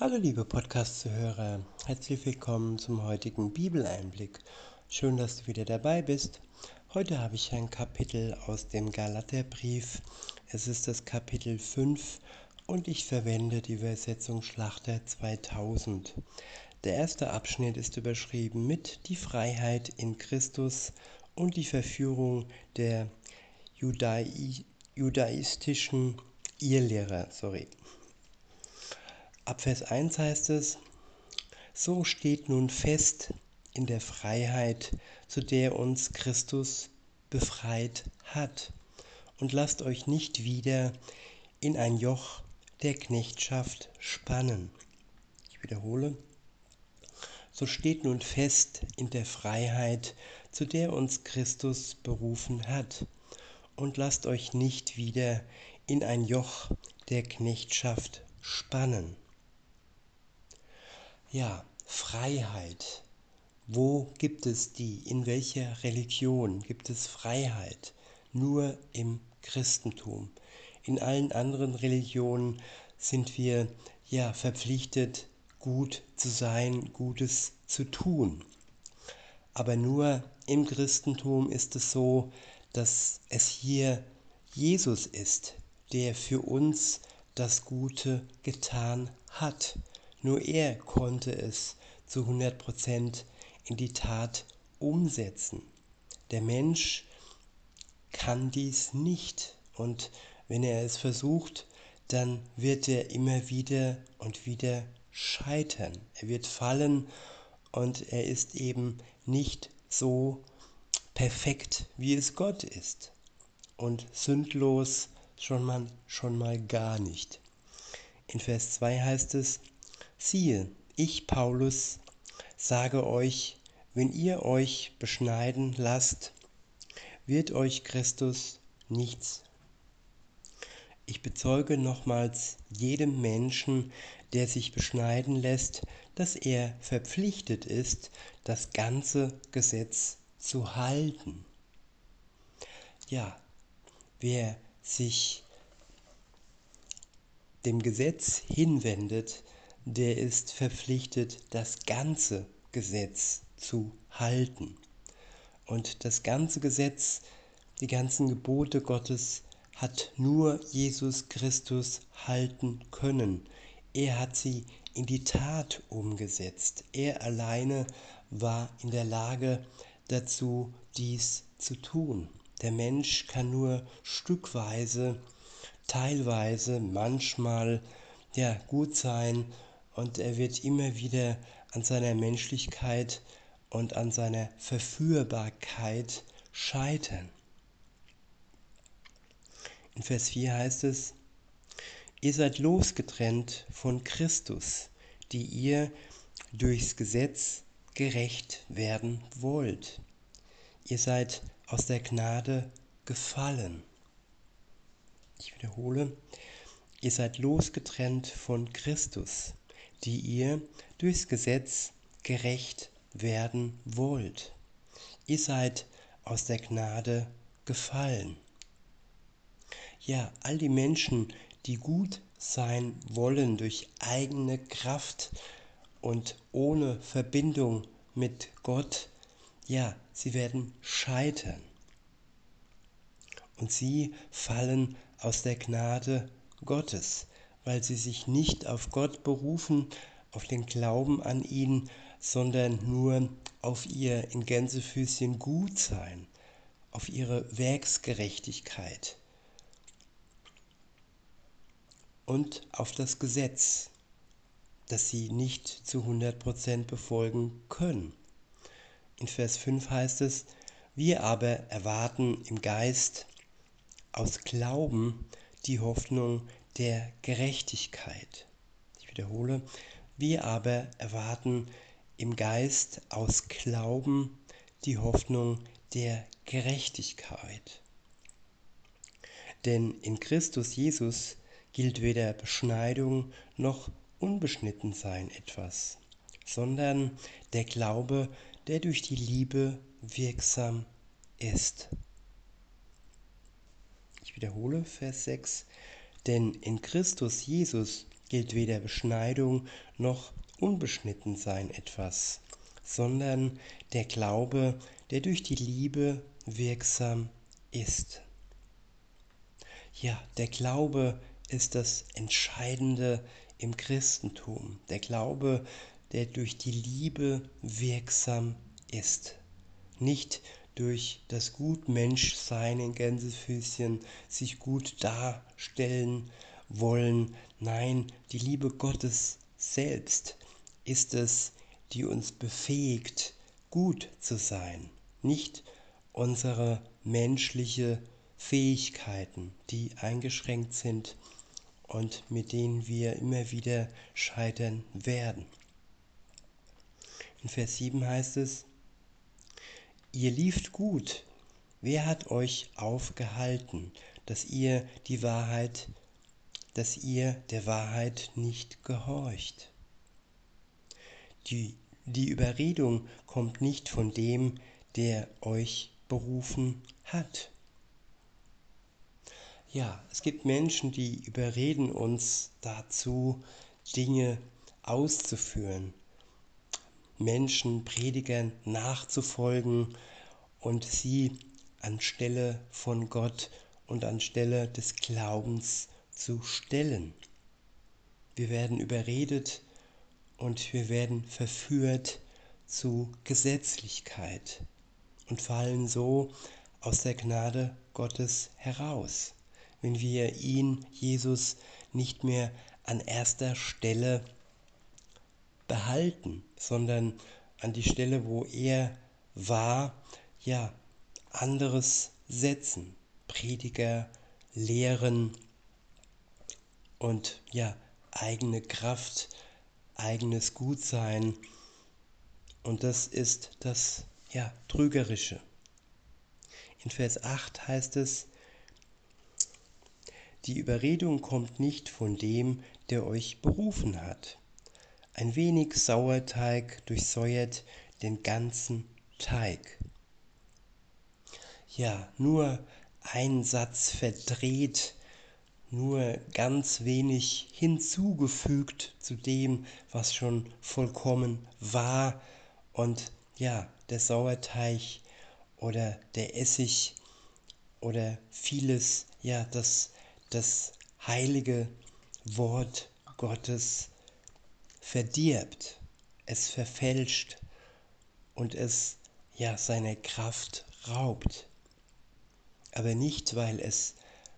Hallo liebe Podcast-Zuhörer, herzlich willkommen zum heutigen Bibeleinblick. Schön, dass du wieder dabei bist. Heute habe ich ein Kapitel aus dem Galaterbrief. Es ist das Kapitel 5 und ich verwende die Übersetzung Schlachter 2000. Der erste Abschnitt ist überschrieben mit Die Freiheit in Christus und die Verführung der Judai judaistischen Irrlehrer. Sorry. Ab Vers 1 heißt es, so steht nun fest in der Freiheit, zu der uns Christus befreit hat, und lasst euch nicht wieder in ein Joch der Knechtschaft spannen. Ich wiederhole, so steht nun fest in der Freiheit, zu der uns Christus berufen hat, und lasst euch nicht wieder in ein Joch der Knechtschaft spannen. Ja, Freiheit. Wo gibt es die? In welcher Religion gibt es Freiheit? Nur im Christentum. In allen anderen Religionen sind wir ja verpflichtet, gut zu sein, Gutes zu tun. Aber nur im Christentum ist es so, dass es hier Jesus ist, der für uns das Gute getan hat. Nur er konnte es zu 100% in die Tat umsetzen. Der Mensch kann dies nicht und wenn er es versucht, dann wird er immer wieder und wieder scheitern. Er wird fallen und er ist eben nicht so perfekt, wie es Gott ist. Und sündlos schon mal, schon mal gar nicht. In Vers 2 heißt es, Siehe, ich Paulus sage euch, wenn ihr euch beschneiden lasst, wird euch Christus nichts. Ich bezeuge nochmals jedem Menschen, der sich beschneiden lässt, dass er verpflichtet ist, das ganze Gesetz zu halten. Ja, wer sich dem Gesetz hinwendet, der ist verpflichtet, das ganze Gesetz zu halten. Und das ganze Gesetz, die ganzen Gebote Gottes hat nur Jesus Christus halten können. Er hat sie in die Tat umgesetzt. Er alleine war in der Lage dazu, dies zu tun. Der Mensch kann nur stückweise, teilweise, manchmal ja gut sein und er wird immer wieder an seiner Menschlichkeit und an seiner Verführbarkeit scheitern. In Vers 4 heißt es, ihr seid losgetrennt von Christus, die ihr durchs Gesetz gerecht werden wollt. Ihr seid aus der Gnade gefallen. Ich wiederhole, ihr seid losgetrennt von Christus, die ihr durchs Gesetz gerecht werden wollt. Ihr seid aus der Gnade gefallen. Ja, all die Menschen, die gut sein wollen durch eigene Kraft und ohne Verbindung mit Gott, ja, sie werden scheitern. Und sie fallen aus der Gnade Gottes weil sie sich nicht auf Gott berufen, auf den Glauben an ihn, sondern nur auf ihr in Gänsefüßchen Gutsein, auf ihre Werksgerechtigkeit und auf das Gesetz, das sie nicht zu 100% befolgen können. In Vers 5 heißt es, wir aber erwarten im Geist aus Glauben die Hoffnung der Gerechtigkeit. Ich wiederhole, wir aber erwarten im Geist aus Glauben die Hoffnung der Gerechtigkeit. Denn in Christus Jesus gilt weder Beschneidung noch Unbeschnittensein etwas, sondern der Glaube, der durch die Liebe wirksam ist. Ich wiederhole Vers 6, denn in Christus Jesus gilt weder Beschneidung noch Unbeschnittensein etwas, sondern der Glaube, der durch die Liebe wirksam ist. Ja, der Glaube ist das Entscheidende im Christentum. Der Glaube, der durch die Liebe wirksam ist. Nicht durch das Gutmenschsein in Gänsefüßchen, sich gut darstellen wollen. Nein, die Liebe Gottes selbst ist es, die uns befähigt, gut zu sein. Nicht unsere menschliche Fähigkeiten, die eingeschränkt sind und mit denen wir immer wieder scheitern werden. In Vers 7 heißt es, ihr lieft gut. Wer hat euch aufgehalten, dass ihr die Wahrheit, dass ihr der Wahrheit nicht gehorcht? Die, die Überredung kommt nicht von dem, der euch berufen hat. Ja, es gibt Menschen, die überreden uns dazu, Dinge auszuführen, Menschen, Predigern nachzufolgen und sie anstelle von Gott und anstelle des Glaubens zu stellen. Wir werden überredet und wir werden verführt zu Gesetzlichkeit und fallen so aus der Gnade Gottes heraus, wenn wir ihn, Jesus, nicht mehr an erster Stelle behalten, sondern an die Stelle, wo er war, ja, anderes setzen. Prediger, Lehren und ja, eigene Kraft, eigenes Gutsein. Und das ist das ja, Trügerische. In Vers 8 heißt es, die Überredung kommt nicht von dem, der euch berufen hat. Ein wenig Sauerteig durchsäuert den ganzen Teig. Ja, nur ein Satz verdreht, nur ganz wenig hinzugefügt zu dem, was schon vollkommen war. Und ja, der Sauerteig oder der Essig oder vieles, ja, das, das heilige Wort Gottes verdirbt, es verfälscht und es ja seine Kraft raubt. Aber nicht, weil es,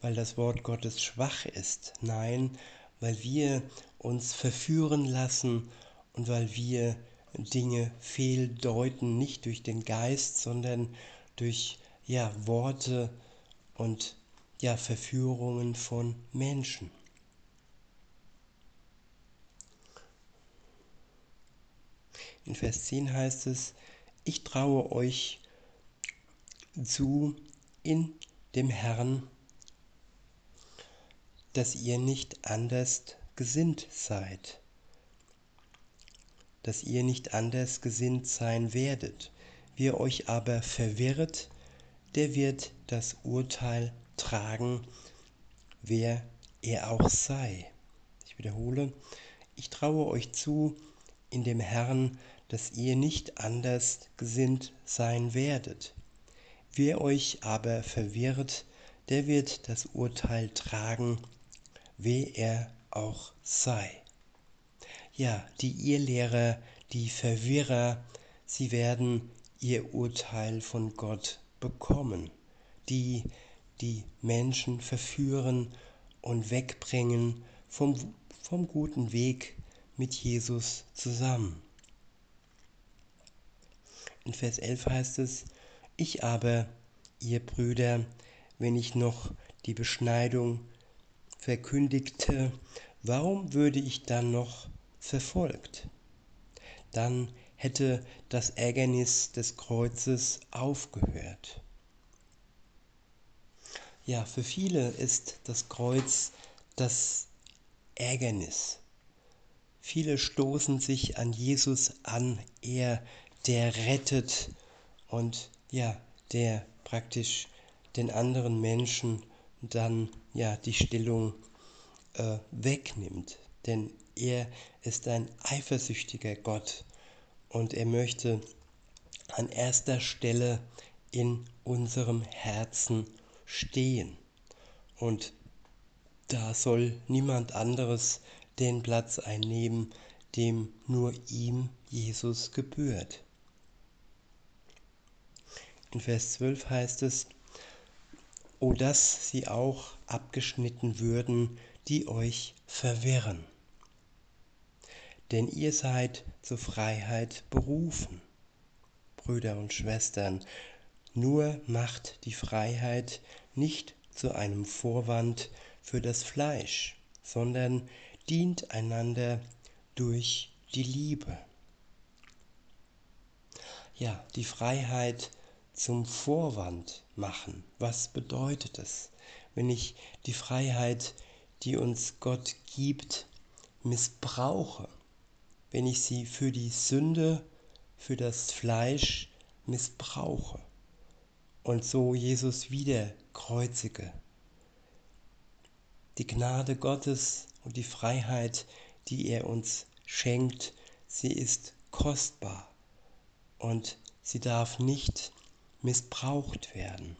weil das Wort Gottes schwach ist, nein, weil wir uns verführen lassen und weil wir Dinge fehldeuten, nicht durch den Geist, sondern durch ja, Worte und ja, Verführungen von Menschen. In Vers 10 heißt es, ich traue euch zu in dem Herrn, dass ihr nicht anders gesinnt seid, dass ihr nicht anders gesinnt sein werdet. Wer euch aber verwirrt, der wird das Urteil tragen, wer er auch sei. Ich wiederhole, ich traue euch zu in dem Herrn, dass ihr nicht anders gesinnt sein werdet. Wer euch aber verwirrt, der wird das Urteil tragen, wer er auch sei. Ja, die Irrlehrer, die Verwirrer, sie werden ihr Urteil von Gott bekommen, die die Menschen verführen und wegbringen vom, vom guten Weg mit Jesus zusammen. In Vers 11 heißt es, ich aber, ihr Brüder, wenn ich noch die Beschneidung verkündigte, warum würde ich dann noch verfolgt? Dann hätte das Ärgernis des Kreuzes aufgehört. Ja, für viele ist das Kreuz das Ärgernis. Viele stoßen sich an Jesus an, er der rettet und ja, der praktisch den anderen Menschen dann ja die Stellung äh, wegnimmt, denn er ist ein eifersüchtiger Gott und er möchte an erster Stelle in unserem Herzen stehen. Und da soll niemand anderes den Platz einnehmen, dem nur ihm Jesus gebührt. In Vers 12 heißt es, O dass sie auch abgeschnitten würden, die euch verwirren. Denn ihr seid zur Freiheit berufen. Brüder und Schwestern, nur macht die Freiheit nicht zu einem Vorwand für das Fleisch, sondern dient einander durch die Liebe. Ja, die Freiheit zum Vorwand machen. Was bedeutet es, wenn ich die Freiheit, die uns Gott gibt, missbrauche? Wenn ich sie für die Sünde, für das Fleisch missbrauche und so Jesus wieder kreuzige. Die Gnade Gottes und die Freiheit, die er uns schenkt, sie ist kostbar und sie darf nicht missbraucht werden.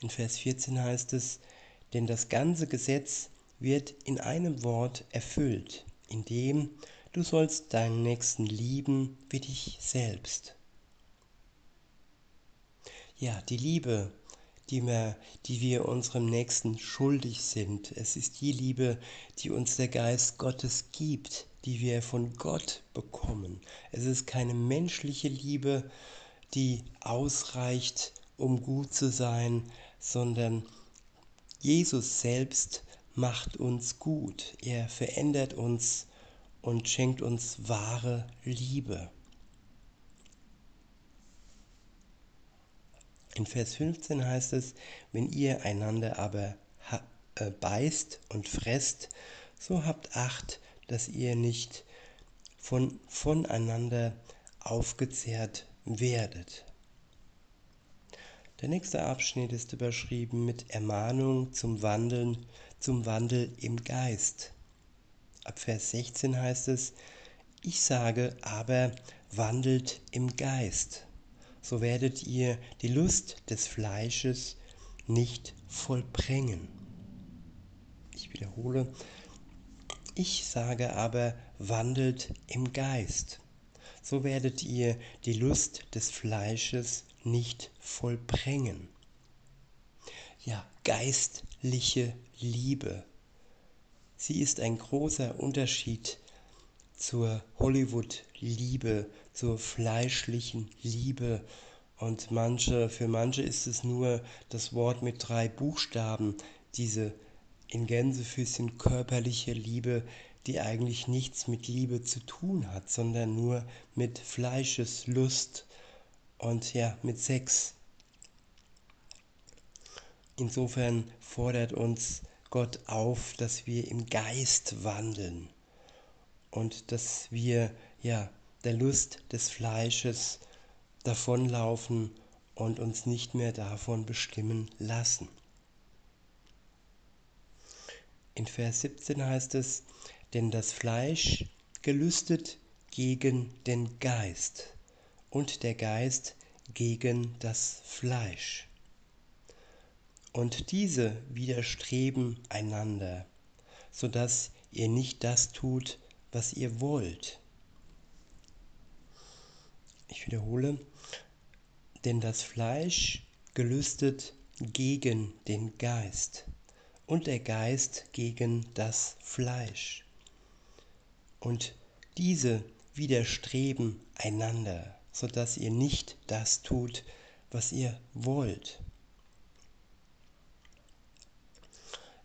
In Vers 14 heißt es, denn das ganze Gesetz wird in einem Wort erfüllt, in dem du sollst deinen Nächsten lieben wie dich selbst. Ja, die Liebe, die wir, die wir unserem Nächsten schuldig sind, es ist die Liebe, die uns der Geist Gottes gibt, die wir von Gott bekommen. Es ist keine menschliche Liebe, die ausreicht, um gut zu sein, sondern Jesus selbst macht uns gut. Er verändert uns und schenkt uns wahre Liebe. In Vers 15 heißt es, wenn ihr einander aber äh, beißt und fresst, so habt Acht, dass ihr nicht von, voneinander aufgezehrt werdet. Der nächste Abschnitt ist überschrieben mit Ermahnung zum Wandeln, zum Wandel im Geist. Ab Vers 16 heißt es, ich sage aber, wandelt im Geist, so werdet ihr die Lust des Fleisches nicht vollbringen. Ich wiederhole, ich sage aber, wandelt im Geist, so werdet ihr die Lust des Fleisches nicht vollbringen. Ja, geistliche Liebe. Sie ist ein großer Unterschied zur Hollywood-Liebe, zur fleischlichen Liebe. Und manche, für manche ist es nur das Wort mit drei Buchstaben, diese in Gänsefüßchen körperliche Liebe, die eigentlich nichts mit Liebe zu tun hat, sondern nur mit Fleischeslust und ja, mit Sex. Insofern fordert uns Gott auf, dass wir im Geist wandeln und dass wir ja der Lust des Fleisches davonlaufen und uns nicht mehr davon bestimmen lassen. In Vers 17 heißt es, denn das Fleisch gelüstet gegen den Geist und der Geist gegen das Fleisch. Und diese widerstreben einander, so dass ihr nicht das tut, was ihr wollt. Ich wiederhole, denn das Fleisch gelüstet gegen den Geist und der Geist gegen das Fleisch. Und diese widerstreben einander, so dass ihr nicht das tut, was ihr wollt.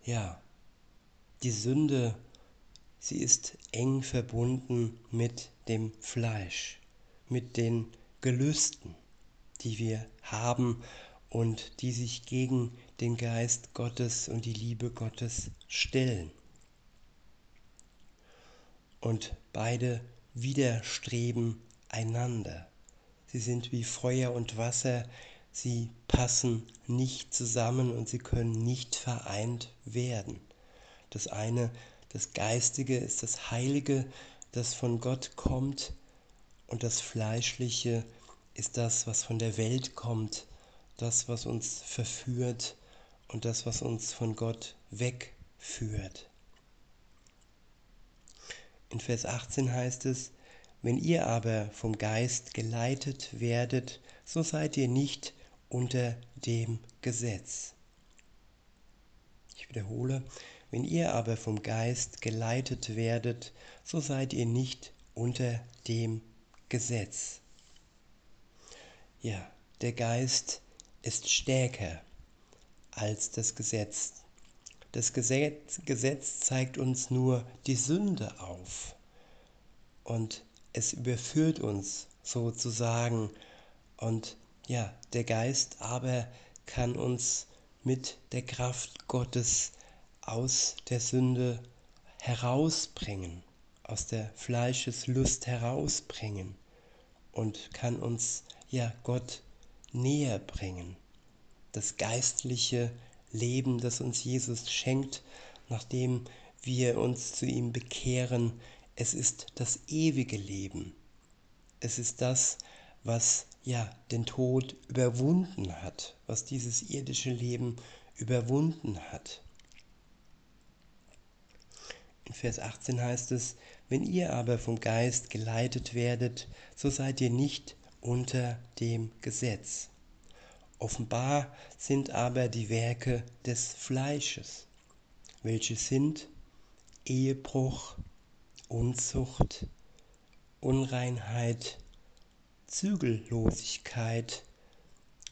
Ja, die Sünde, sie ist eng verbunden mit dem Fleisch, mit den Gelüsten, die wir haben und die sich gegen den Geist Gottes und die Liebe Gottes stellen. Und beide widerstreben einander. Sie sind wie Feuer und Wasser, sie passen nicht zusammen und sie können nicht vereint werden. Das eine, das Geistige ist das Heilige, das von Gott kommt und das Fleischliche ist das, was von der Welt kommt, das, was uns verführt und das, was uns von Gott wegführt. In Vers 18 heißt es, wenn ihr aber vom Geist geleitet werdet, so seid ihr nicht unter dem Gesetz. Ich wiederhole, wenn ihr aber vom Geist geleitet werdet, so seid ihr nicht unter dem Gesetz. Ja, der Geist ist stärker als das Gesetz. Das Gesetz, Gesetz zeigt uns nur die Sünde auf und es überführt uns sozusagen und ja, der Geist aber kann uns mit der Kraft Gottes aus der Sünde herausbringen, aus der Fleischeslust herausbringen und kann uns ja Gott näher bringen. Das geistliche Leben, das uns Jesus schenkt, nachdem wir uns zu ihm bekehren, es ist das ewige Leben. Es ist das, was ja den Tod überwunden hat, was dieses irdische Leben überwunden hat. In Vers 18 heißt es, wenn ihr aber vom Geist geleitet werdet, so seid ihr nicht unter dem Gesetz. Offenbar sind aber die Werke des Fleisches, welche sind Ehebruch, Unzucht, Unreinheit, Zügellosigkeit,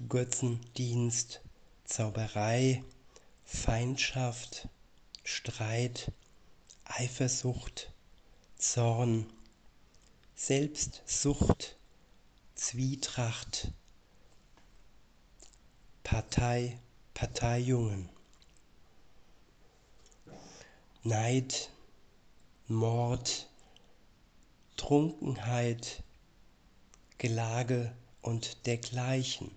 Götzendienst, Zauberei, Feindschaft, Streit, Eifersucht, Zorn, Selbstsucht, Zwietracht, Partei, Parteijungen, Neid, Mord, Trunkenheit, Gelage und dergleichen,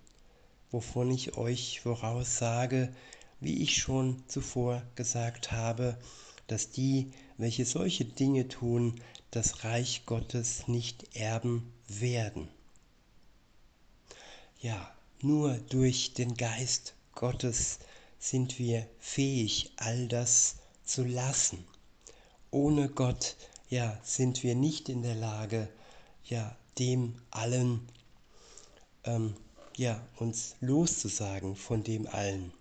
wovon ich euch voraussage, wie ich schon zuvor gesagt habe, dass die, welche solche Dinge tun, das Reich Gottes nicht erben werden. Ja, nur durch den Geist Gottes sind wir fähig, all das zu lassen. Ohne Gott, ja, sind wir nicht in der Lage, ja, dem allen, ähm, ja, uns loszusagen von dem allen.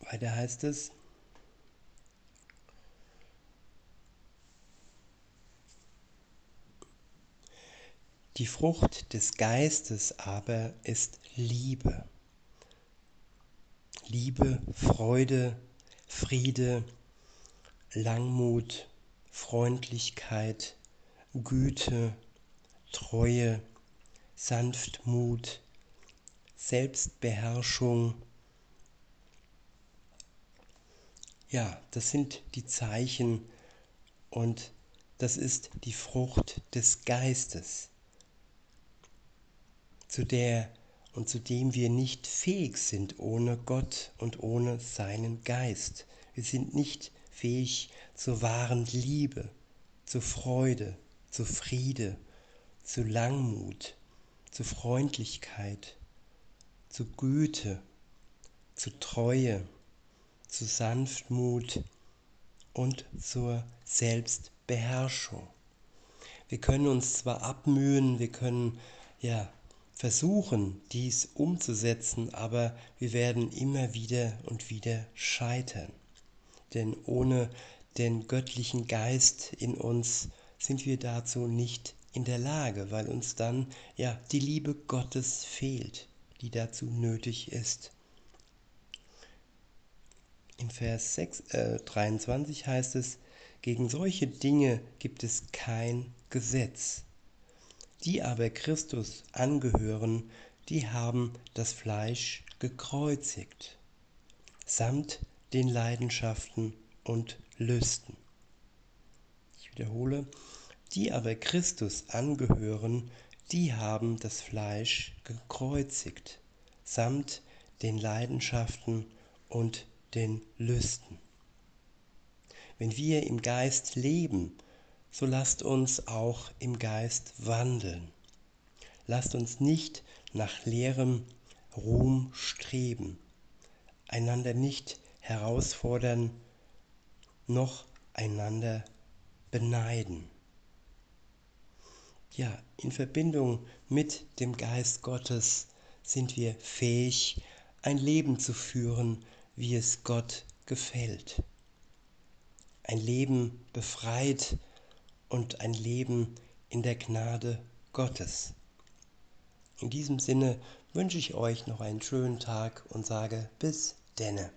Weiter heißt es, Die Frucht des Geistes aber ist Liebe. Liebe, Freude, Friede, Langmut, Freundlichkeit, Güte, Treue, Sanftmut, Selbstbeherrschung. Ja, das sind die Zeichen und das ist die Frucht des Geistes zu der und zu dem wir nicht fähig sind ohne Gott und ohne seinen Geist. Wir sind nicht fähig zur wahren Liebe, zur Freude, zu Friede, zu Langmut, zu Freundlichkeit, zu Güte, zu Treue, zu Sanftmut und zur Selbstbeherrschung. Wir können uns zwar abmühen, wir können ja versuchen, dies umzusetzen, aber wir werden immer wieder und wieder scheitern. Denn ohne den göttlichen Geist in uns sind wir dazu nicht in der Lage, weil uns dann ja die Liebe Gottes fehlt, die dazu nötig ist. In Vers 6, äh, 23 heißt es, gegen solche Dinge gibt es kein Gesetz. Die aber Christus angehören, die haben das Fleisch gekreuzigt, samt den Leidenschaften und Lüsten. Ich wiederhole, die aber Christus angehören, die haben das Fleisch gekreuzigt, samt den Leidenschaften und den Lüsten. Wenn wir im Geist leben, so lasst uns auch im Geist wandeln. Lasst uns nicht nach leerem Ruhm streben, einander nicht herausfordern, noch einander beneiden. Ja, in Verbindung mit dem Geist Gottes sind wir fähig, ein Leben zu führen, wie es Gott gefällt. Ein Leben befreit und ein Leben in der Gnade Gottes. In diesem Sinne wünsche ich euch noch einen schönen Tag und sage bis denne.